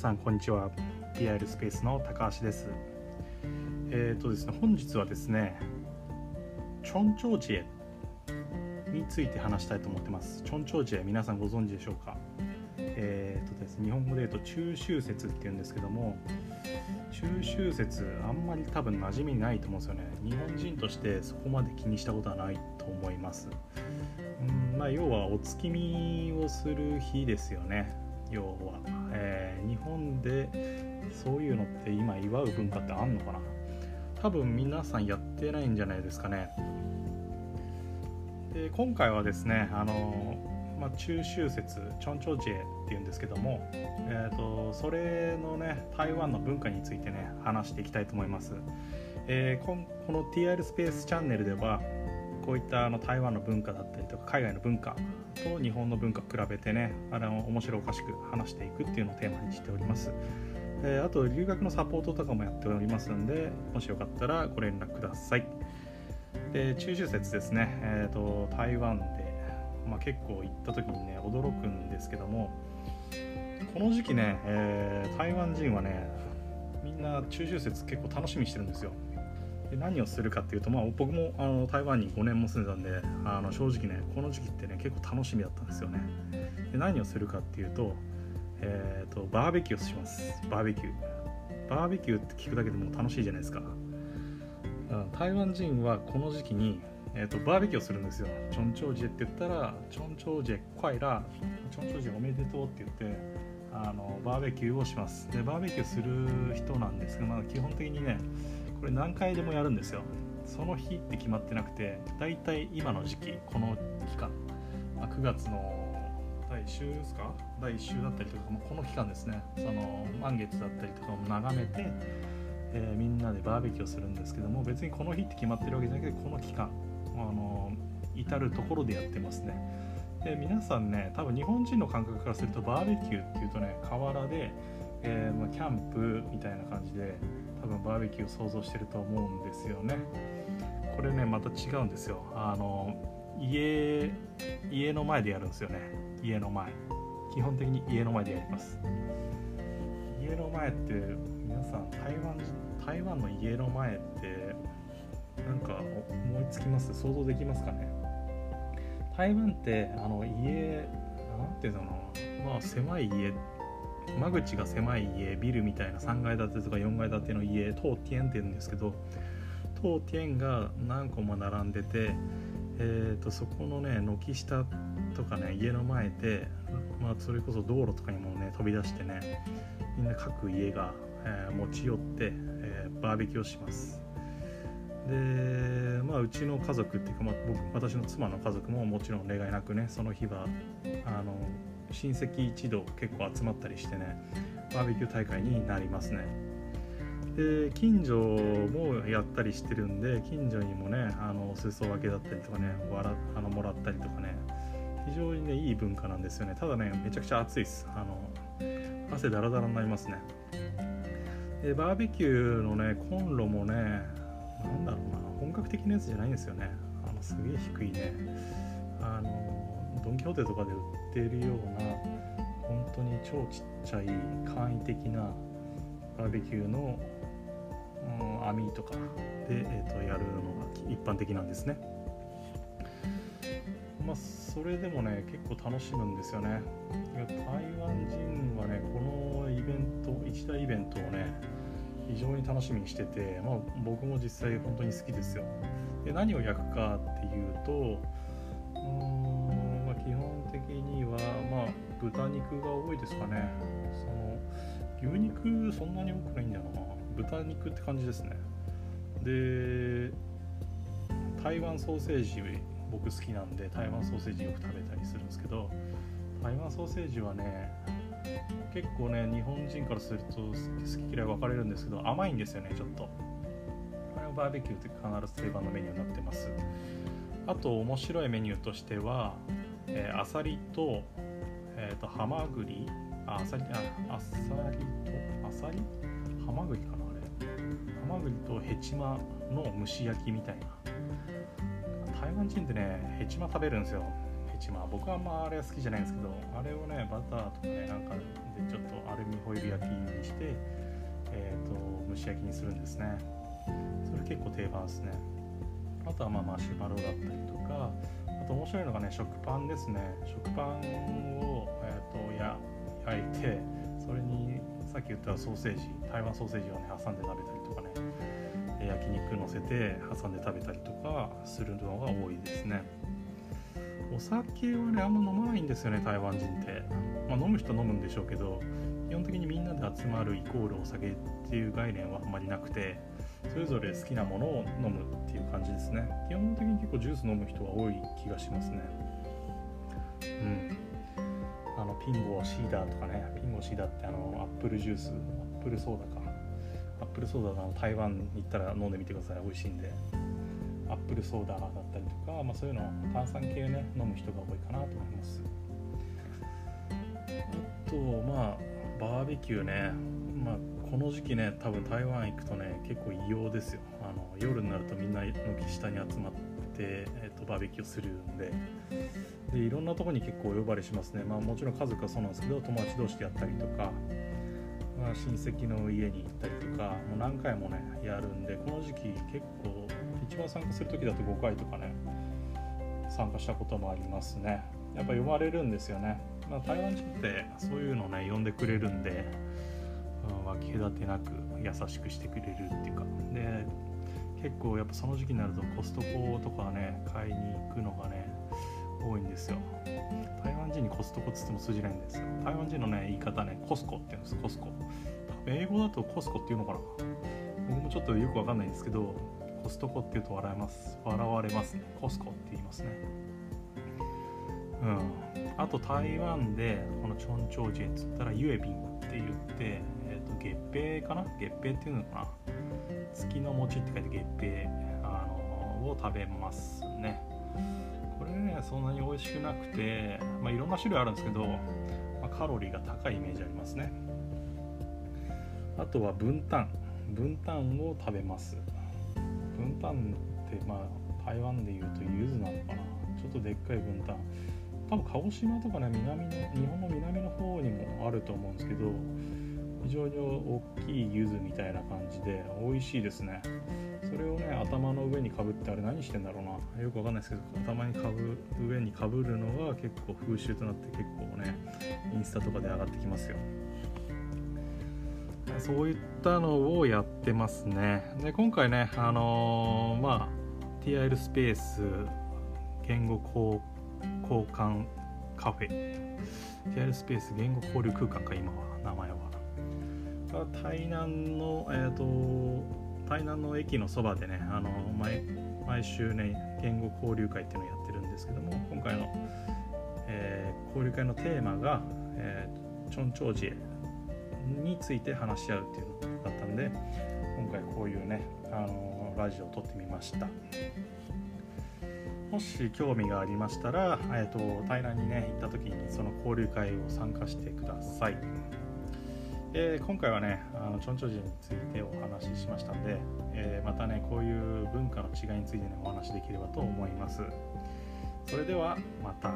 さんこんにちは。PIL スペースの高橋です。えっ、ー、とですね本日はですねチョンチョウジエについて話したいと思ってます。チョンチョウジエ皆さんご存知でしょうか？えっ、ー、とですね日本語で言うと中秋節っていうんですけども中秋節あんまり多分馴染みないと思うんですよね。日本人としてそこまで気にしたことはないと思います。うんまあ要はお月見をする日ですよね。要は、えー、日本でそういうのって今祝う文化ってあんのかな？多分皆さんやってないんじゃないですかね。で今回はですねあの、まあ、中秋節チョンチョジェっていうんですけども、えーと、それのね台湾の文化についてね話していきたいと思います、えー、この TR スペースチャンネルではこういったあの台湾の文化だったりとか海外の文化と日本の文化を比べてねあの面白おかしく話していくっていうのをテーマにしております、えー、あと留学のサポートとかもやっておりますんでもしよかったらご連絡ください。で中秋節ですね、えーと、台湾で、まあ、結構行った時にね驚くんですけどもこの時期ね、えー、台湾人はねみんな中秋節結構楽しみにしてるんですよ。で何をするかっていうと、まあ、僕もあの台湾に5年も住んでたんであの正直ねこの時期ってね結構楽しみだったんですよね。で何をするかっていうと,、えーと、バーベキューをします。バーベキュー。バーベキューって聞くだけでも楽しいじゃないですか。台湾人はこの時期に、えーと、バーベキューをするんですよ。チョンチョウジェって言ったらチョンチョウジェクイラチョンチョウジェおめでとうって言ってあのバーベキューをします。でバーベキューする人なんですけど、まあ、基本的にねこれ何回でもやるんですよ。その日って決まってなくてだいたい今の時期この期間、あ、9月の第1週ですか？第1週だったりとか、まあ、この期間ですね。その満月だったりとかも眺めて、えー、みんなでバーベキューをするんですけども別にこの日って決まってるわけじゃなくてこの期間あの至る所でやってますね。で皆さんね多分日本人の感覚からするとバーベキューっていうとね河原で、えーまあ、キャンプみたいな感じで多分バーベキューを想像してると思うんですよね。これねまた違うんですよ。あの家家の前でやるんですよね。家の前。基本的に家の前でやります。家の前って皆さん台湾台湾の家の前ってなんか思いつきます？想像できますかね？台湾ってあの家なんていうのまあ狭い家間口が狭い家ビルみたいな3階建てとか4階建ての家トーティエンって言うんですけどトーティエンが何個も並んでて、えーと、そこのね軒下とかね家の前で、まあ、それこそ道路とかにもね飛び出してねみんな各家が、えー、持ち寄って、えー、バーベキューをします。でまあうちの家族っていうか、まあ、僕私の妻の家族ももちろん例外なくねその日はあの親戚一同結構集まったりしてねバーベキュー大会になりますね。で近所もやったりしてるんで近所にもねあの裾分けだったりとかね笑あのもらったりとかね非常にねいい文化なんですよね。ただねめちゃくちゃ暑いです。あの汗だらだらになりますね。でバーベキューのねコンロもねなんだろうな本格的なやつじゃないんですよね。あのすげえ低いね。あのドン・キホーテとかで売ってるような本当に超ちっちゃい簡易的なバーベキューの、うん、網とかで、えーと、やるのが一般的なんですね。まあ、それでもね結構楽しむんですよね。台湾人はねこのイベント一大イベントをね非常に楽しみにしてて、まあ、僕も実際本当に好きですよ。で何を焼くかっていうとうんにはまあ豚肉が多いですかね。その牛肉そんなに多くないんだよな。豚肉って感じですね。で台湾ソーセージ僕好きなんで台湾ソーセージよく食べたりするんですけど台湾ソーセージはね結構ね日本人からすると好き嫌い分かれるんですけど甘いんですよねちょっと。これはバーベキューって必ず定番のメニューになってます。あと面白いメニューとしてはえー、アサリと,、えーと、ハマグリ。あアサリあアサリとアサリ？ハマグリかなあれ。ハマグリとヘチマの蒸し焼きみたいな。台湾人ってねヘチマ食べるんですよ。ヘチまあ僕はあんまあれは好きじゃないんですけどあれをねバターとかねなんかでちょっとアルミホイル焼きにしてえっ、と蒸し焼きにするんですね。それ結構定番ですね。あとはまあマシュマロだったりとかあと面白いのがね食パンですね。食パンを、えーと、や焼いてそれにさっき言ったソーセージ台湾ソーセージをね挟んで食べたりとかね。焼肉乗せて挟んで食べたりとかするのが多いですね。お酒はねあんま飲まないんですよね台湾人って、まあ、飲む人飲むんでしょうけど基本的にみんなで集まるイコールお酒っていう概念はあんまりなくて。それぞれ好きなものを飲むっていう感じですね。基本的に結構ジュース飲む人が多い気がしますね。うん。あのピンゴシーダーとかね。ピンゴシーダーってあのアップルジュースアップルソーダか。アップルソーダの台湾に行ったら飲んでみてください。美味しいんで。アップルソーダだったりとか、まあ、そういうの炭酸系ね飲む人が多いかなと思います。あとまあバーベキューね。まあこの時期ね多分台湾行くとね結構異様ですよ。あの夜になるとみんな軒下に集まって、えーと、バーベキューするんで。でいろんなとこに結構お呼ばれしますね。まあもちろん家族はそうなんですけど友達同士でやったりとか、まあ、親戚の家に行ったりとかもう何回もねやるんでこの時期結構一番参加する時だと5回とかね参加したこともありますね。やっぱ呼ばれるんですよね、まあ、台湾人ってそういうのね呼んでくれるんで、分け隔てなく優しくしてくれるっていうか。で結構やっぱその時期になるとコストコとかね買いに行くのがね多いんですよ。台湾人にコストコっつっても通じないんですよ。台湾人のね言い方ねコスコって言うんですコスコ。英語だとコスコっていうのかな？僕もちょっとよくわかんないんですけどコストコって言うと笑います。笑われますね。コスコって言いますね。うん。あと台湾でこのチョンチョウジェっつったらユエビンって言って、月餅かな？月餅っていうのかな？月の餅って書いて月餅あのを食べますね。これねそんなに美味しくなくて、まあ、いろんな種類あるんですけど、まあ、カロリーが高いイメージありますね。あとは分担分担を食べます。分担ってまあ台湾でいうと柚子なのかな？ちょっとでっかい分担多分鹿児島とかね南の日本の南の方にもあると思うんですけど非常に大きい柚子みたいな感じで美味しいですね。それをね頭の上にかぶってあれ何してんだろうな。よくわかんないですけど頭にかぶ上にかぶるのが結構風習となって結構ねインスタとかで上がってきますよ。そういったのをやってますね。で今回ねあのー、まあ TIL スペース言語交換カフェ。TIL スペース言語交流空間か今は名前は。台南のえ、ー、と台南の駅のそばでねあの毎毎週ね言語交流会っていうのをやってるんですけども今回の、えー、交流会のテーマが、えー、チョンチョウジエについて話し合うっていうのだったんで今回こういうね、あのラジオを撮ってみました。もし興味がありましたら、えーと、台南にね行った時にその交流会を参加してください、えー、今回はねあのチョンチョジについてお話ししましたんで、えー、またねこういう文化の違いについてねお話しできればと思います。それではまた。